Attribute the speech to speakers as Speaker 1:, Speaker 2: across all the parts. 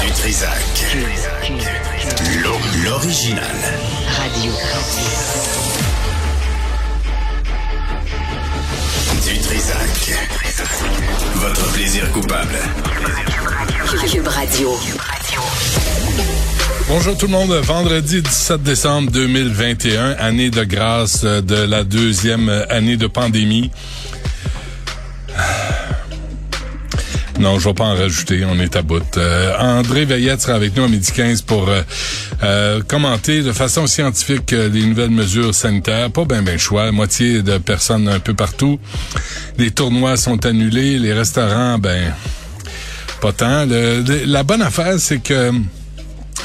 Speaker 1: Du Trisac. L'original.
Speaker 2: Radio.
Speaker 1: Du Trisac. Votre plaisir coupable.
Speaker 2: Cube Radio.
Speaker 3: Bonjour tout le monde. Vendredi 17 décembre 2021, année de grâce de la deuxième année de pandémie. Non, je vais pas en rajouter, on est à bout. Euh, André Veillette sera avec nous à midi 15 pour euh, euh, commenter de façon scientifique les nouvelles mesures sanitaires. Pas ben ben choix, moitié de personnes un peu partout. Les tournois sont annulés, les restaurants, ben pas tant. la bonne affaire, c'est que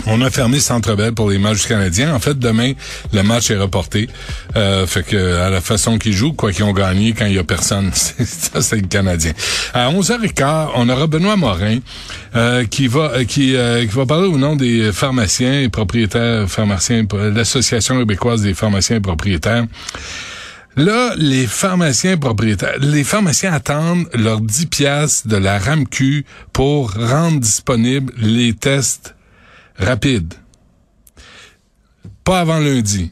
Speaker 3: on a fermé Centre Bell pour les matchs canadiens. En fait, demain, le match est reporté. Euh, fait que à la façon qu'ils jouent, quoi qu'ils ont gagné quand il y a personne, ça c'est le Canadien. À 11h15, on aura Benoît Morin euh, qui va euh, qui, qui va parler au nom des pharmaciens et propriétaires pharmaciens, l'association québécoise des pharmaciens et propriétaires. Là, les pharmaciens propriétaires, les pharmaciens attendent leurs 10 piastres de la RAMQ pour rendre disponibles les tests rapide. Pas avant lundi.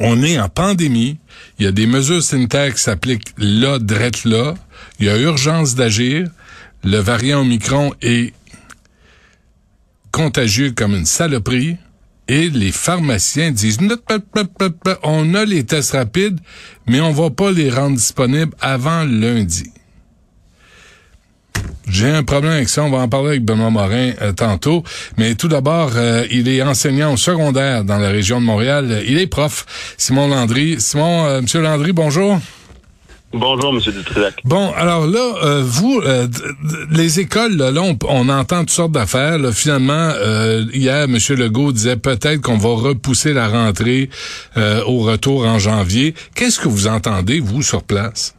Speaker 3: On est en pandémie. Il y a des mesures sanitaires qui s'appliquent là, drette là. Il y a urgence d'agir. Le variant Omicron est contagieux comme une saloperie. Et les pharmaciens disent, on a les tests rapides, mais on va pas les rendre disponibles avant lundi. J'ai un problème avec ça. On va en parler avec Benoît Morin euh, tantôt. Mais tout d'abord, euh, il est enseignant au secondaire dans la région de Montréal. Il est prof, Simon Landry. Simon, euh, Monsieur Landry, bonjour.
Speaker 4: Bonjour, Monsieur Dutrisac.
Speaker 3: Bon, alors là, vous, les écoles, là, on, entend toutes sortes d'affaires. Finalement, hier, Monsieur Legault disait peut-être qu'on va repousser la rentrée au retour en janvier. Qu'est-ce que vous entendez, vous, sur place?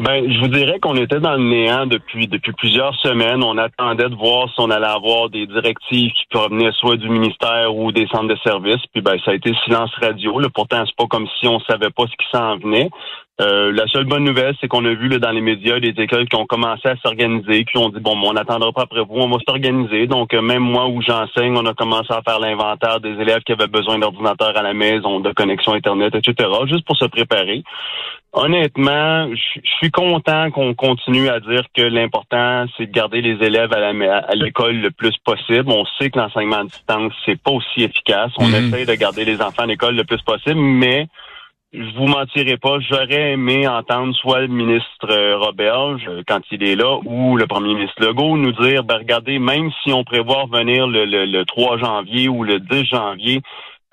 Speaker 4: Ben, je vous dirais qu'on était dans le néant depuis depuis plusieurs semaines. On attendait de voir si on allait avoir des directives qui provenaient soit du ministère ou des centres de services. Puis ben, ça a été silence radio. Là. Pourtant, c'est pas comme si on savait pas ce qui s'en venait. Euh, la seule bonne nouvelle, c'est qu'on a vu là, dans les médias des écoles qui ont commencé à s'organiser, qui ont dit bon, on n'attendra pas après vous, on va s'organiser. Donc euh, même moi où j'enseigne, on a commencé à faire l'inventaire des élèves qui avaient besoin d'ordinateurs à la maison, de connexion internet, etc. Juste pour se préparer. Honnêtement, je suis content qu'on continue à dire que l'important, c'est de garder les élèves à l'école le plus possible. On sait que l'enseignement à distance, c'est pas aussi efficace. On mhm. essaie de garder les enfants à l'école le plus possible, mais je vous mentirai pas, j'aurais aimé entendre soit le ministre euh, Roberge, euh, quand il est là, ou le premier ministre Legault nous dire, ben regardez, même si on prévoit venir le, le, 3 janvier ou le 10 janvier,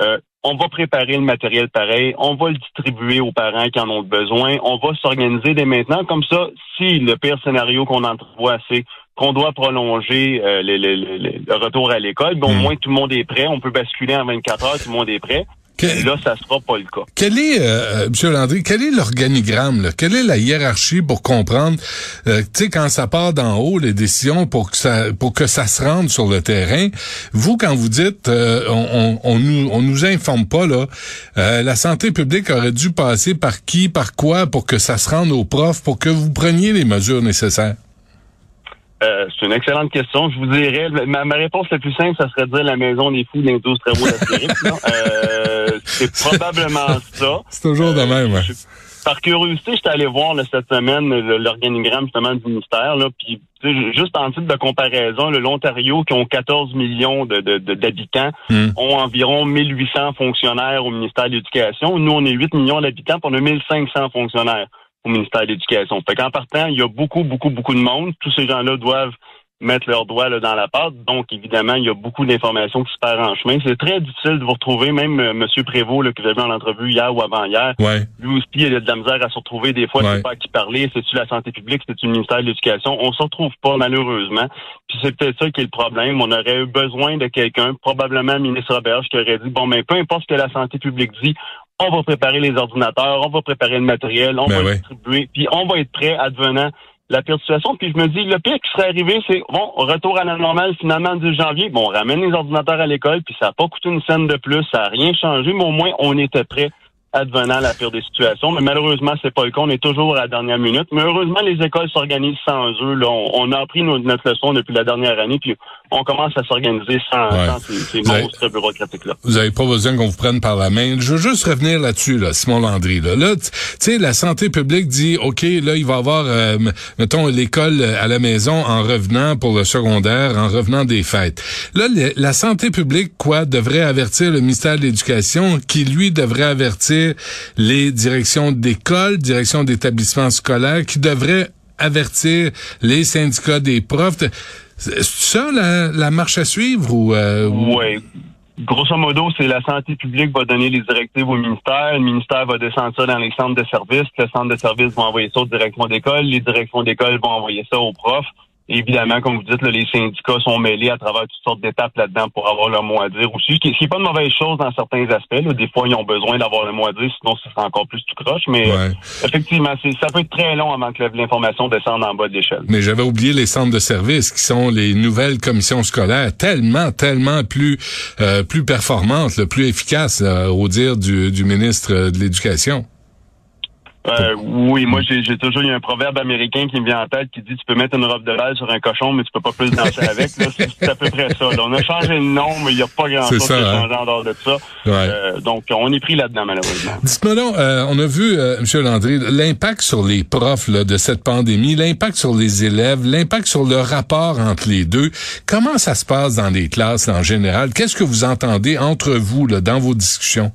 Speaker 4: euh, on va préparer le matériel pareil, on va le distribuer aux parents qui en ont besoin, on va s'organiser dès maintenant. Comme ça, si le pire scénario qu'on entrevoit, c'est qu'on doit prolonger le, retour à l'école, ben, au hmm. moins tout le monde est prêt, on peut basculer en 24 heures, tout le monde est prêt là, ça sera pas le cas.
Speaker 3: Quel est, euh, M. Landry, quel est l'organigramme? Quelle est la hiérarchie pour comprendre, euh, tu sais, quand ça part d'en haut, les décisions pour que ça pour que ça se rende sur le terrain? Vous, quand vous dites euh, on, on, nous on nous informe pas, là, euh, la santé publique aurait dû passer par qui, par quoi, pour que ça se rende aux profs, pour que vous preniez les mesures nécessaires?
Speaker 4: Euh, c'est une excellente question. Je vous dirais, ma, réponse la plus simple, ça serait de dire la maison des fous de l'industrie euh, c'est probablement ça.
Speaker 3: C'est toujours de même.
Speaker 4: Euh, par curiosité, j'étais allé voir cette semaine l'organigramme justement du ministère. Là, puis juste en titre de comparaison, l'Ontario, qui ont 14 millions d'habitants, de, hmm. ont environ 1800 fonctionnaires au ministère de l'Éducation. Nous, on est 8 millions d'habitants, pour on a 1500 fonctionnaires au ministère de l'Éducation. Fait qu'en partant, il y a beaucoup, beaucoup, beaucoup de monde. Tous ces gens-là doivent mettre leurs doigts là, dans la pâte. Donc, évidemment, il y a beaucoup d'informations qui se perdent en chemin. C'est très difficile de vous retrouver, même euh, M. Prévost, là, que vous avez en entrevue hier ou avant-hier.
Speaker 3: Ouais.
Speaker 4: Lui aussi, il a de la misère à se retrouver. Des fois, ouais. pas à qui parler. C'est-tu la santé publique? C'est-tu le ministère de l'Éducation? On se retrouve pas, malheureusement. Puis c'est peut-être ça qui est le problème. On aurait eu besoin de quelqu'un, probablement le ministre Roberge, qui aurait dit, bon, mais peu importe ce que la santé publique dit, on va préparer les ordinateurs, on va préparer le matériel, on ben va distribuer, puis on va être prêt à devenir la pire situation. Puis je me dis, le pire qui serait arrivé, c'est bon, retour à la normale finalement le 10 janvier. Bon, on ramène les ordinateurs à l'école, puis ça n'a pas coûté une scène de plus, ça n'a rien changé, mais au moins on était prêt advenant la pire des situations. Mais malheureusement, c'est pas le cas. On est toujours à la dernière minute. Mais heureusement, les écoles s'organisent sans eux. Là, on, a appris notre, leçon depuis la dernière année, puis on commence à s'organiser sans, ces, monstres bureaucratiques-là.
Speaker 3: Vous n'avez pas besoin qu'on vous prenne par la main. Je veux juste revenir là-dessus, là, Simon Landry. Là, là tu sais, la santé publique dit, OK, là, il va y avoir, euh, mettons, l'école à la maison en revenant pour le secondaire, en revenant des fêtes. Là, la santé publique, quoi, devrait avertir le ministère de l'Éducation, qui, lui, devrait avertir les directions d'école, directions d'établissements scolaires, qui devrait avertir les syndicats des profs. C'est ça la, marche à suivre ou
Speaker 4: euh, Oui. Grosso modo, c'est la santé publique va donner les directives au ministère. Le ministère va descendre ça dans les centres de services. Le centre de services va envoyer ça aux directions d'école. Les directions d'école vont envoyer ça aux profs évidemment, comme vous dites, les syndicats sont mêlés à travers toutes sortes d'étapes là-dedans pour avoir leur mot à dire aussi. Ce qui n'est pas de mauvaise chose dans certains aspects. Des fois, ils ont besoin d'avoir le mot à dire, sinon ce sera encore plus tout croche. Mais euh, effectivement, ça peut être très long avant que l'information descende en bas de l'échelle.
Speaker 3: Mais j'avais oublié les centres de services qui sont les nouvelles commissions scolaires, tellement, tellement plus euh, plus performantes, le plus efficaces, euh, au dire du, du ministre de l'Éducation.
Speaker 4: Euh, oui, moi j'ai toujours eu un proverbe américain qui me vient en tête qui dit tu peux mettre une robe de balle sur un cochon, mais tu peux pas plus danser avec. C'est à peu près ça. on a changé le nom, mais il n'y a pas grand chose qui a hein? changé en dehors de ça. Euh, donc on est pris là-dedans malheureusement.
Speaker 3: Dites-moi donc, euh, on a vu, euh, M. Landry, l'impact sur les profs là, de cette pandémie, l'impact sur les élèves, l'impact sur le rapport entre les deux. Comment ça se passe dans les classes en général? Qu'est-ce que vous entendez entre vous là, dans vos discussions?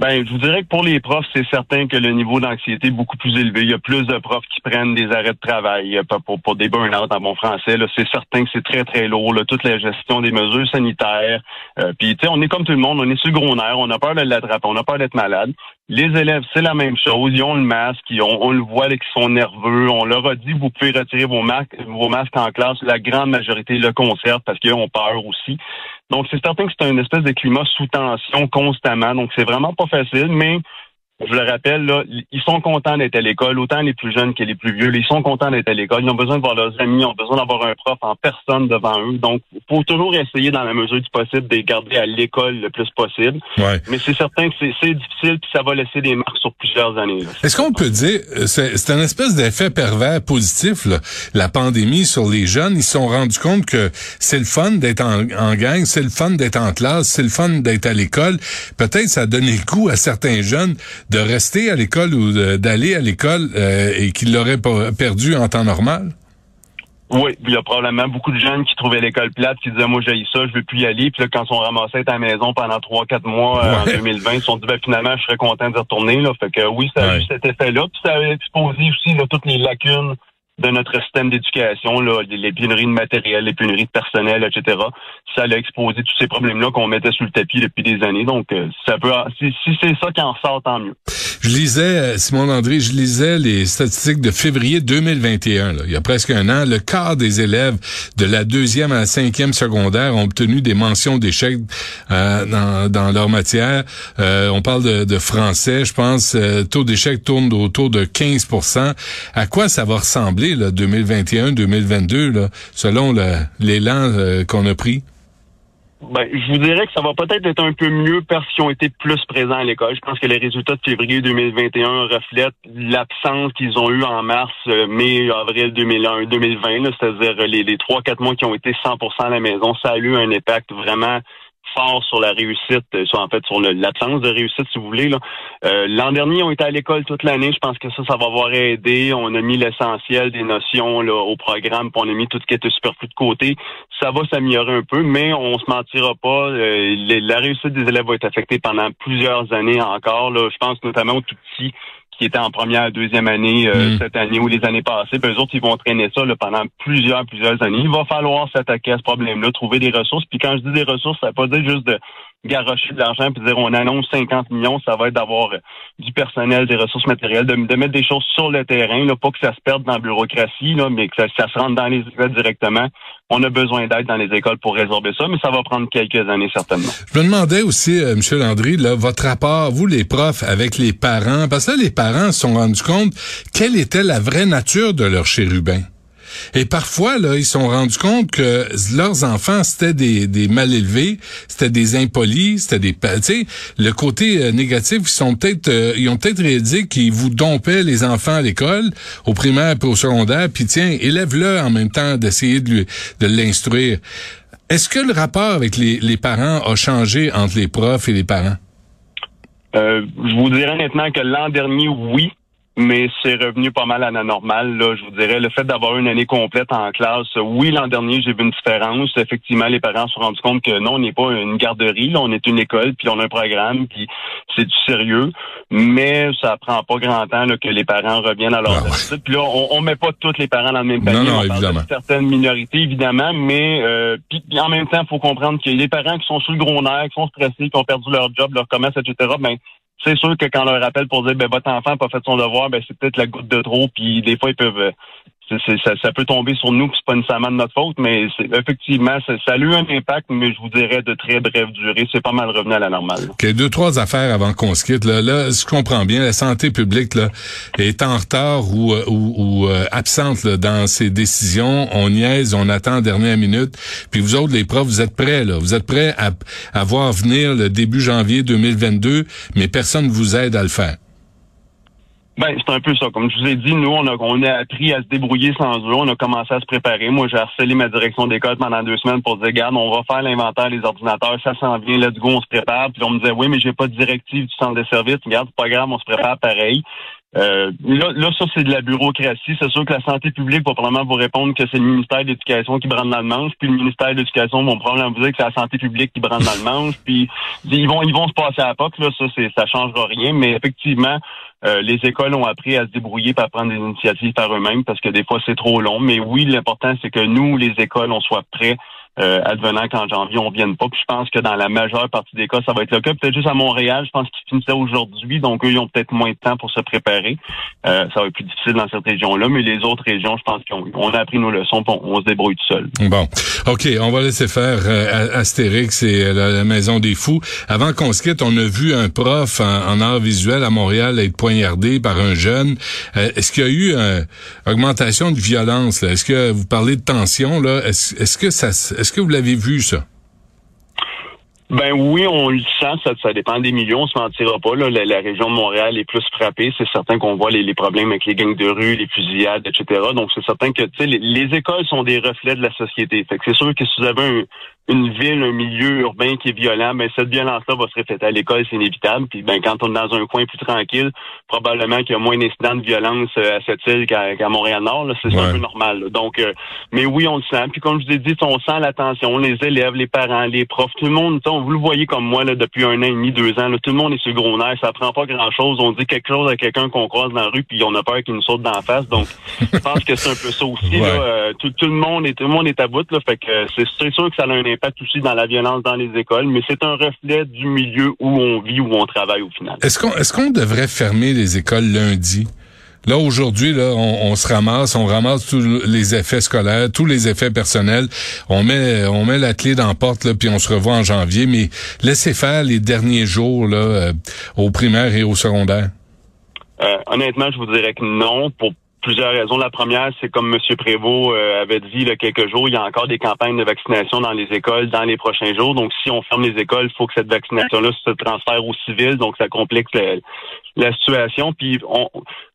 Speaker 4: Ben, je vous dirais que pour les profs, c'est certain que le niveau d'anxiété est beaucoup plus élevé. Il y a plus de profs qui prennent des arrêts de travail pour, pour des burn-out en bon français. C'est certain que c'est très, très lourd. Là, toute la gestion des mesures sanitaires. Euh, Puis, tu sais, on est comme tout le monde, on est sur gros nerf, on a peur de l'attraper, on a peur d'être malade. Les élèves, c'est la même chose. Ils ont le masque, ils ont, on le voit qu'ils sont nerveux. On leur a dit, vous pouvez retirer vos masques, vos masques en classe. La grande majorité le conserve parce qu'ils ont peur aussi. Donc, c'est certain que c'est un espèce de climat sous tension constamment. Donc, c'est vraiment pas facile, mais je le rappelle, là, ils sont contents d'être à l'école, autant les plus jeunes que les plus vieux. Ils sont contents d'être à l'école. Ils ont besoin de voir leurs amis, ils ont besoin d'avoir un prof en personne devant eux. Donc, il faut toujours essayer, dans la mesure du possible, de les garder à l'école le plus possible. Mais c'est certain que c'est difficile, puis ça va laisser des marques sur plusieurs années.
Speaker 3: Est-ce qu'on peut dire, euh, c'est un espèce d'effet pervers positif, là, la pandémie sur les jeunes? Ils se sont rendus compte que c'est le fun d'être en, en gang, c'est le fun d'être en classe, c'est le fun d'être à l'école. Peut-être ça a donné le goût à certains jeunes de rester à l'école ou d'aller à l'école euh, et qu'ils l'auraient perdu en temps normal?
Speaker 4: Oui, il y a probablement beaucoup de jeunes qui trouvaient l'école plate, qui disaient moi j'ai ça, je veux plus y aller. Puis là, quand ils sont ramassés à la maison pendant trois, quatre mois euh, en 2020, ils se sont dit ben, finalement je serais content de retourner. Là. Fait que oui, ça a eu cet effet-là. Puis ça a exposé aussi toutes les lacunes de notre système d'éducation, là, les pénuries de matériel, les pénuries de personnel, etc. Ça a exposé tous ces problèmes-là qu'on mettait sous le tapis depuis des années. Donc, euh, ça peut, si, c'est ça qui en sort, tant mieux.
Speaker 3: Je lisais, euh, Simon Landry, je lisais les statistiques de février 2021. Là. Il y a presque un an, le quart des élèves de la deuxième à la cinquième secondaire ont obtenu des mentions d'échec euh, dans, dans, leur matière. on parle de, de, français, je pense. taux d'échec tourne autour de 15% À quoi ça va ressembler 2021-2022, selon l'élan euh, qu'on a pris?
Speaker 4: Ben, je vous dirais que ça va peut-être être un peu mieux parce qu'ils ont été plus présents à l'école. Je pense que les résultats de février 2021 reflètent l'absence qu'ils ont eu en mars, euh, mai, avril 2001, 2020, c'est-à-dire les trois, quatre mois qui ont été 100% à la maison. Ça a eu un impact vraiment fort sur la réussite, euh, sur en fait sur l'absence de réussite, si vous voulez. Euh, l'an dernier, ils ont été à l'école toute l'année. Je pense que ça, ça va avoir aidé. On a mis l'essentiel des notions là, au programme, puis on a mis tout ce qui était superflu de côté. Ça va s'améliorer un peu, mais on se mentira pas. Euh, la réussite des élèves va être affectée pendant plusieurs années encore. Là. Je pense notamment aux tout petits qui étaient en première, deuxième année euh, mm. cette année ou les années passées. Puis eux autres, ils vont traîner ça là, pendant plusieurs, plusieurs années. Il va falloir s'attaquer à ce problème-là, trouver des ressources. Puis quand je dis des ressources, ça veut pas dire juste de garocher de l'argent puis dire on annonce 50 millions, ça va être d'avoir euh, du personnel, des ressources matérielles, de, mettre des choses sur le terrain, là, pas que ça se perde dans la bureaucratie, là, mais que ça, ça se rentre dans les écoles directement. On a besoin d'aide dans les écoles pour résorber ça, mais ça va prendre quelques années certainement.
Speaker 3: Je me demandais aussi, euh, M. Landry, là, votre rapport, vous les profs, avec les parents, parce que là, les parents se sont rendus compte quelle était la vraie nature de leur chérubin? Et parfois, là, ils se sont rendus compte que leurs enfants, c'était des, des mal élevés, c'était des impolis, c'était des... Tu le côté euh, négatif, ils sont peut-être... euh, ils ont peut-être réalisé qu'ils vous dompaient les enfants à l'école, au primaire puis au secondaire, puis tiens, élève-le en même temps d'essayer de, de l'instruire. Est-ce que le rapport avec les, les parents a changé entre les profs et les parents?
Speaker 4: Euh, je vous dirais honnêtement que l'an dernier, oui, mais c'est revenu pas mal à la normale. Là, je vous dirais, le fait d'avoir une année complète en classe, oui, l'an dernier, j'ai vu une différence. Effectivement, les parents se sont rendus compte que non, on n'est pas une garderie, là, on est une école, puis on a un programme, puis c'est du sérieux. Mais ça prend pas grand temps là, que les parents reviennent à leur
Speaker 3: Ah ouais.
Speaker 4: Puis là, on, on met pas tous les parents dans le même panier.
Speaker 3: Non, non,
Speaker 4: on parle
Speaker 3: évidemment.
Speaker 4: de certaines minorités, évidemment, mais euh, puis en même temps, il faut comprendre que les parents qui sont sous le gros nerf, qui sont stressés, qui ont perdu leur job, leur commerce, etc., ben c'est sûr que quand on leur rappelle pour dire ben votre enfant n'a pas fait son devoir, ben c'est peut-être la goutte de trop, puis des fois ils peuvent euh, ça, ça peut tomber sur nous, c'est pas nécessairement de notre faute, mais effectivement, ça, ça a eu un impact, mais je vous dirais de très brève durée. C'est pas mal revenu à la normale. là.
Speaker 3: OK, deux, trois affaires avant qu'on se quitte. Là, là, je comprends bien, la santé publique là, est en retard ou, euh, ou, ou, euh, absente là, dans ses décisions. On niaise, on attend dernière minute. Puis vous autres, les profs, vous êtes prêts, là. Vous êtes prêts à, à voir venir le début janvier 2022, mais personne ne vous aide à le faire.
Speaker 4: Ben, c'est un peu ça. Comme je vous ai dit, nous, on a, on a appris à se débrouiller sans eux. On a commencé à se préparer. Moi, j'ai harcelé ma direction d'école pendant deux semaines pour dire, garde, on va faire l'inventaire des ordinateurs. Ça s'en vient. Let's go, on se prépare. Puis on me disait, oui, mais j'ai pas de directive du centre de service. Regarde, c'est pas grave, on se prépare pareil. Euh, là, là, ça, c'est de la bureaucratie. C'est sûr que la santé publique va probablement vous répondre que c'est le ministère de l'Éducation qui brande dans le manche, puis le ministère de l'Éducation va probablement vous dire que c'est la santé publique qui brande dans le manche, puis ils vont ils vont se passer à la POC, là, ça, c'est ça changera rien, mais effectivement, euh, les écoles ont appris à se débrouiller par prendre des initiatives par eux-mêmes parce que des fois c'est trop long. Mais oui, l'important c'est que nous, les écoles, on soit prêts euh, advenant qu'en janvier, on vienne pas. Puis je pense que dans la majeure partie des cas, ça va être le cas. Peut-être juste à Montréal, je pense qu'ils finissaient aujourd'hui, donc eux, ils ont peut-être moins de temps pour se préparer. Euh, ça va être plus difficile dans cette région-là, mais les autres régions, je pense qu'on on a appris nos leçons, on, on se débrouille tout seul.
Speaker 3: Bon, OK, on va laisser faire euh, Astérix et euh, la, Maison des Fous. Avant qu'on se quitte, on a vu un prof en, art visuel à Montréal être poignardé par un jeune. Euh, Est-ce qu'il y a eu une augmentation de violence? Est-ce que vous parlez de tension? Est-ce que ça, est-ce que vous l'avez vu ça?
Speaker 4: Ben oui, on le sent, ça, dépend des millions, on se mentira pas. Là. La, région de Montréal est plus frappée. C'est certain qu'on voit les, problèmes avec les gangs de rue, les fusillades, etc. Donc c'est certain que les, les écoles sont des reflets de la société. Fait que c'est sûr que si vous avez un- une ville, un milieu urbain qui est violent, ben cette violence-là va se refléter à l'école, c'est inévitable. Puis ben quand on est dans un coin plus tranquille, probablement qu'il y a moins d'incidents de violence euh, à cette île qu'à Montréal-Nord. C'est
Speaker 3: Ouais.
Speaker 4: un peu normal. là. Donc, euh, mais oui, on le sent. Puis comme je vous ai dit, on sent l'attention, les élèves, les parents, les profs, tout le monde. Vous le voyez comme moi là, depuis un an et demi, deux ans. là, tout le monde est sur le gros nerf. Ça prend pas grand-chose. On dit quelque chose à quelqu'un qu'on croise dans la rue, puis on a peur qu'il nous saute d'en face. Donc, je pense que c'est un peu ça aussi.
Speaker 3: Ouais.
Speaker 4: Là, Euh, tout, tout le monde est tout le monde est à bout. Là, fait que c'est sûr que ça a un impact aussi dans la violence dans les écoles, mais c'est un reflet du milieu où on vit, où on travaille au final.
Speaker 3: Est-ce qu'on est-ce qu'on devrait fermer les écoles lundi? Là, aujourd'hui, là, on, on se ramasse, on ramasse tous les effets scolaires, tous les effets personnels. On met, on met la clé dans la porte, là, puis on se revoit en janvier. Mais laissez faire les derniers jours, là, euh, au primaire et au secondaire.
Speaker 4: Euh, honnêtement, je vous dirais que non, pour plusieurs raisons. La première, c'est comme M. Prévost euh, avait dit il y a quelques jours, il y a encore des campagnes de vaccination dans les écoles dans les prochains jours. Donc, si on ferme les écoles, il faut que cette vaccination-là se transfère aux civils. Donc, ça complique le- la situation. Puis, on,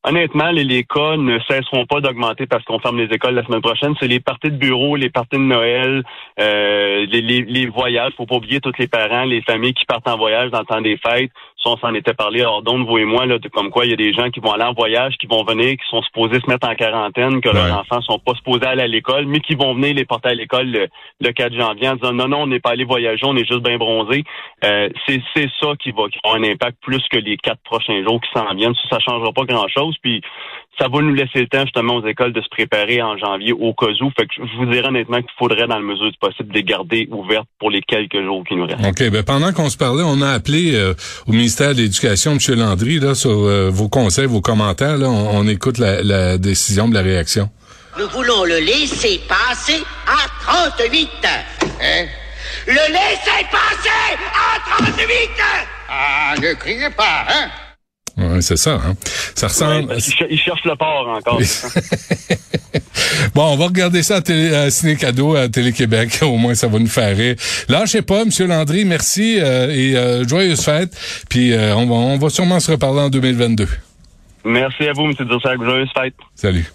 Speaker 4: honnêtement, les, les cas ne cesseront pas d'augmenter parce qu'on ferme les écoles la semaine prochaine. C'est les parties de bureau, les parties de Noël, euh, les, les, les voyages. Faut pas oublier tous les parents, les familles qui partent en voyage dans le temps des fêtes. Ça, on s'en était parlé hors d'onde, vous et moi, là, de comme quoi il y a des gens qui vont aller en voyage, qui vont venir, qui sont supposés se mettre en quarantaine, que
Speaker 3: Ouais.
Speaker 4: leurs enfants sont pas supposés aller à l'école, mais qui vont venir les porter à l'école le, le 4 janvier en disant non, non, on n'est pas allé voyager, on est juste bien bronzé. Euh, c'est, c'est ça qui va qui avoir un impact plus que les quatre prochains jours qui s'en viennent. Ça, ça changera pas grand-chose. Puis ça va nous laisser le temps justement aux écoles de se préparer en janvier au cas où. Fait que je vous dirais honnêtement qu'il faudrait, dans la mesure du possible, les garder ouvertes pour les quelques jours qui nous restent.
Speaker 3: OK. Ben, pendant qu'on se parlait, on a appelé euh, au ministère de l'Éducation, M. Landry, là, sur euh, vos conseils, vos commentaires. Là, on, on écoute la, la décision de la réaction.
Speaker 5: Nous voulons le laisser passer à 38.
Speaker 6: Hein?
Speaker 5: Le laisser passer à 38.
Speaker 6: Ah, ne criez pas, hein?
Speaker 3: Ouais, c'est ça. Hein? Ça ressemble.
Speaker 4: parce qu'ils cher- ils cherchent le port encore.
Speaker 3: Bon, on va regarder ça à, télé, à Ciné Cadeau à Télé-Québec. Au moins, ça va nous faire rire. Lâchez pas, Monsieur Landry. Merci euh, et euh, joyeuses fêtes. Puis euh, on, va, on va sûrement se reparler en 2022.
Speaker 4: Merci à vous, M. Dursac. Joyeuse fête.
Speaker 3: Salut.